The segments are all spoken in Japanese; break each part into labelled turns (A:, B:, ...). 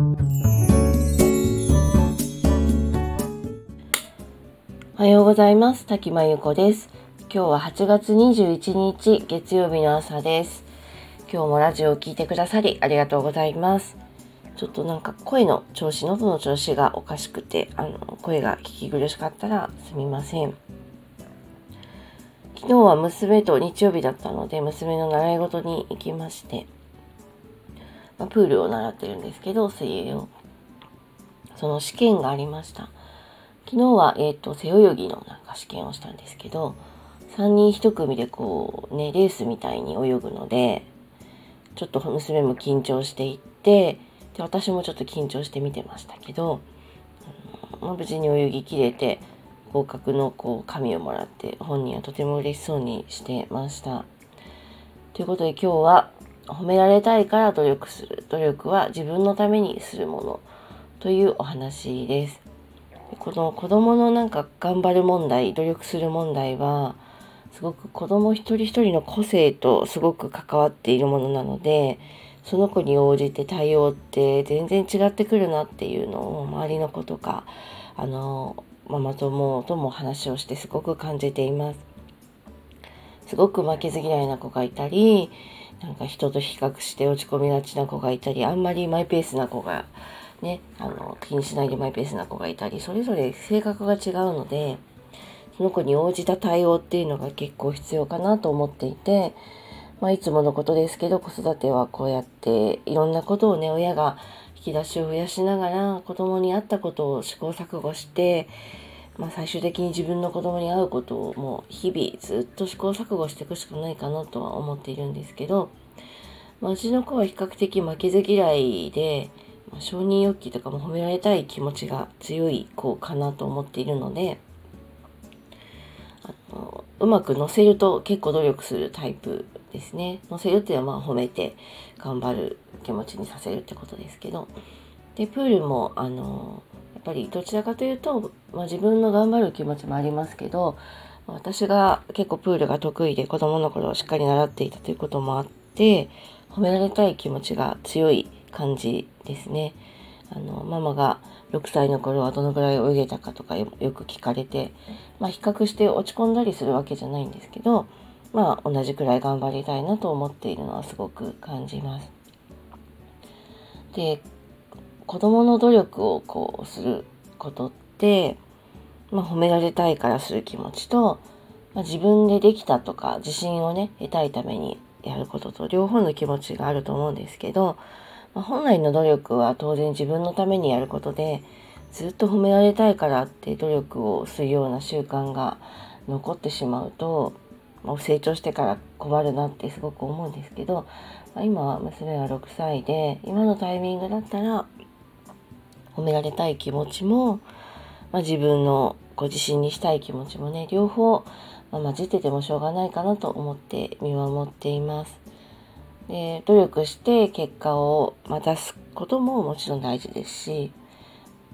A: おはようございます。滝真由子です。今日は8月21日月曜日の朝です。今日もラジオを聴いてくださりありがとうございます。ちょっとなんか声の調子、喉の調子がおかしくて、あの、声が聞き苦しかったらすみません。昨日は娘と日曜日だったので、娘の習い事に行きまして、まあ、プールを習ってるんですけど、水泳を。その試験がありました。昨日は、えっ、ー、と、背泳ぎのなんか試験をしたんですけど、3人1組でこう、ね、レースみたいに泳ぐので、ちょっと娘も緊張していって、で、私もちょっと緊張して見てましたけど、まあ、無事に泳ぎきれて、合格のこう紙をもらって本人はとても嬉しそうにしてました。ということで今日は褒められたいから努力する。努力は自分のためにするものというお話です。この子供のなんか頑張る問題、努力する問題は、すごく子供一人一人の個性とすごく関わっているものなので、その子に応じて対応って全然違ってくるなっていうのを周りの子とか、あの、ママ友とも話をしてすごく感じています。すごく負けず嫌いな子がいたり、なんか人と比較して落ち込みがちな子がいたり、あんまりマイペースな子がね、あの、気にしないでマイペースな子がいたり、それぞれ性格が違うので、その子に応じた対応っていうのが結構必要かなと思っていて、まあ、いつものことですけど、子育てはこうやっていろんなことをね、親が引き出しを増やしながら、子供に合ったことを試行錯誤して、まあ、最終的に自分の子供に合うことをもう日々ずっと試行錯誤していくしかないかなとは思っているんですけど、まあ、うちの子は比較的負けず嫌いで、まあ、承認欲求とかも褒められたい気持ちが強い子かなと思っているのであのうまく乗せると結構努力するタイプですね。乗せるっていうのはまあ褒めて頑張る気持ちにさせるってことですけど。でプールもあのっぱりどちらかというと、まあ、自分の頑張る気持ちもありますけど私が結構プールが得意で子供の頃しっかり習っていたということもあって褒められたい気持ちが強い感じですね。あの、ママが6歳の頃はどのぐらい泳げたかとかよく聞かれて、まあ比較して落ち込んだりするわけじゃないんですけど、まあ同じくらい頑張りたいなと思っているのはすごく感じます。で、子供の努力をこうすることって、まあ褒められたいからする気持ちと、まあ、自分でできたとか自信をね、得たいためにやることと両方の気持ちがあると思うんですけど、まあ、本来の努力は当然自分のためにやることでずっと褒められたいからって努力をするような習慣が残ってしまうと、まあ、成長してから困るなってすごく思うんですけど、まあ、今は娘は6歳で今のタイミングだったら褒められたい気持ちも、まあ、自分のご自身にしたい気持ちもね両方、まあ、混じっててもしょうがないかなと思って見守っています。で努力して結果をま出すことももちろん大事ですし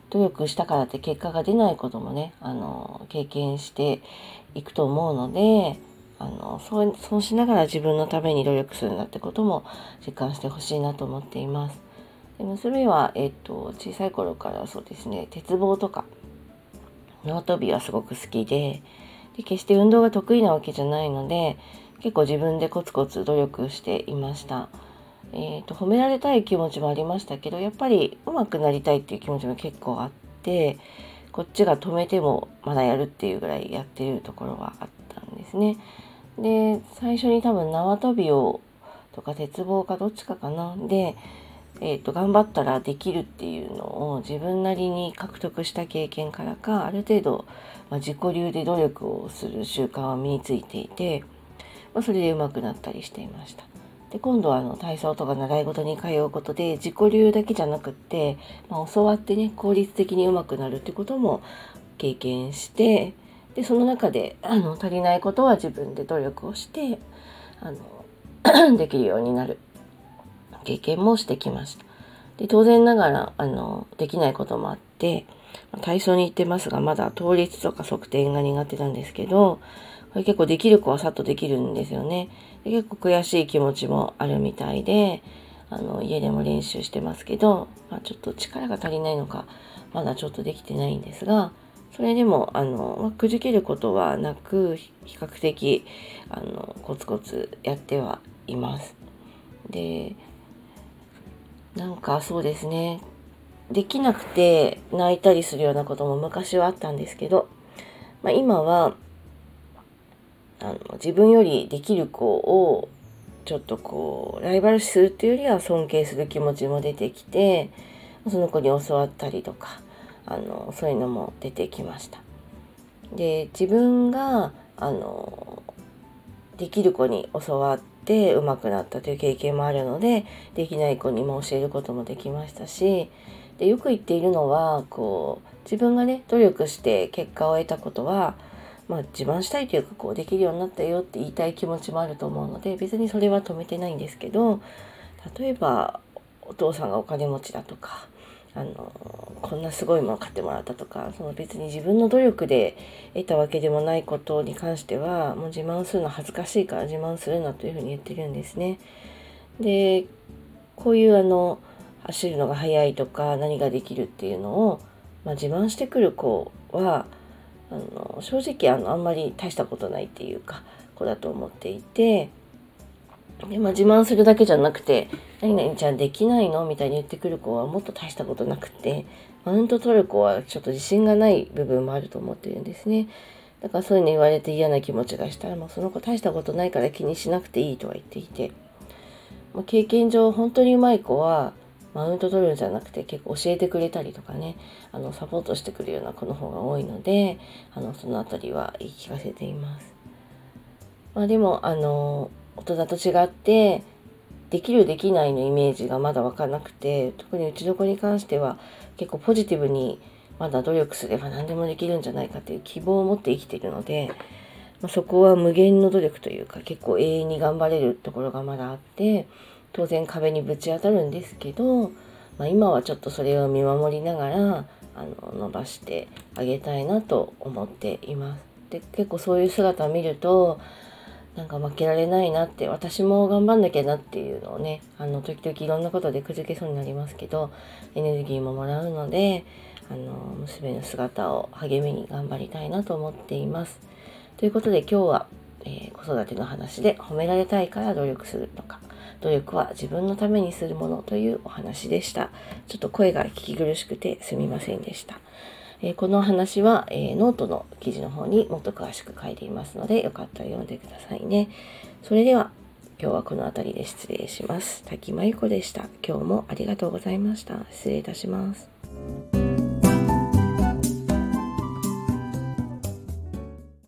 A: 努力したからって結果が出ないこともねあの経験していくと思うのであのそうそうしながら自分のために努力するんだってことも実感してほしいなと思っています。で娘は、えっと、小さい頃からそうですね鉄棒とか縄跳びはすごく好きでで決して運動が得意なわけじゃないので結構自分でコツコツ努力していました。えーと、褒められたい気持ちもありましたけどやっぱり上手くなりたいっていう気持ちも結構あってこっちが止めてもまだやるっていうぐらいやってるところがあったんですね。で最初に多分縄跳びをとか鉄棒かどっちかかなで、えーと頑張ったらできるっていうのを自分なりに獲得した経験からかある程度、まあ、自己流で努力をする習慣は身についていて。まあ、それで上手くなったりしていました。で今度はあの体操とか習い事に通うことで自己流だけじゃなくって、まあ、教わってね効率的に上手くなるってことも経験してでその中であの足りないことは自分で努力をしてあの できるようになる経験もしてきました。で当然ながらあのできないこともあって体操に行ってますがまだ倒立とか側転が苦手なんですけどこれ結構できる子はさっとできるんですよね。で結構悔しい気持ちもあるみたいで、あの家でも練習してますけど、まあ、ちょっと力が足りないのかまだちょっとできてないんですがそれでもあの、まあ、くじけることはなく比較的あのコツコツやってはいます。でなんかそうですねできなくて泣いたりするようなことも昔はあったんですけど、まあ、今はあの自分よりできる子をちょっとこうライバル視するっていうよりは尊敬する気持ちも出てきてその子に教わったりとかあのそういうのも出てきました。で自分があのできる子に教わって上手くなったという経験もあるのでできない子にも教えることもできましたしでよく言っているのはこう自分がね努力して結果を得たことは、まあ、自慢したいというかこうできるようになったよって言いたい気持ちもあると思うので別にそれは止めてないんですけど例えばお父さんがお金持ちだとかあのこんなすごいもの買ってもらったとかその別に自分の努力で得たわけでもないことに関してはもう自慢するの恥ずかしいから自慢するなというふうに言ってるんですね。でこういうあの走るのが速いとか何ができるっていうのを、まあ、自慢してくる子はあの正直あのあんまり大したことないっていうか子だと思っていてで、まあ、自慢するだけじゃなくて「何々ちゃんできないの?」みたいに言ってくる子はもっと大したことなくてマウント取る子はちょっと自信がない部分もあると思ってるんですね。だからそういうの言われて嫌な気持ちがしたらもうその子大したことないから気にしなくていいとは言っていて、まあ、経験上本当にうまい子はマウント取るんじゃなくて結構教えてくれたりとかねあのサポートしてくれるような子の方が多いのであのその辺りは言い聞かせています。まあ、でもあの大人と違ってできるできないのイメージがまだ分からなくて特にうちの子に関しては結構ポジティブにまだ努力すれば何でもできるんじゃないかという希望を持って生きているので、まあ、そこは無限の努力というか結構永遠に頑張れるところがまだあって当然壁にぶち当たるんですけど、まあ、今はちょっとそれを見守りながらあの伸ばしてあげたいなと思っています。で結構そういう姿を見るとなんか負けられないなって私も頑張んなきゃなっていうのをねあの時々いろんなことでくじけそうになりますけどエネルギーももらうのであの娘の姿を励みに頑張りたいなと思っています。ということで今日は、えー、子育ての話で褒められたいから努力するとか努力は自分のためにするものというお話でした。ちょっと声が聞き苦しくてすみませんでした。えー、この話は、えー、ノートの記事の方にもっと詳しく書いていますので、よかったら読んでくださいね。それでは、今日はこの辺りで失礼します。滝真由子でした。今日もありがとうございました。失礼いたします。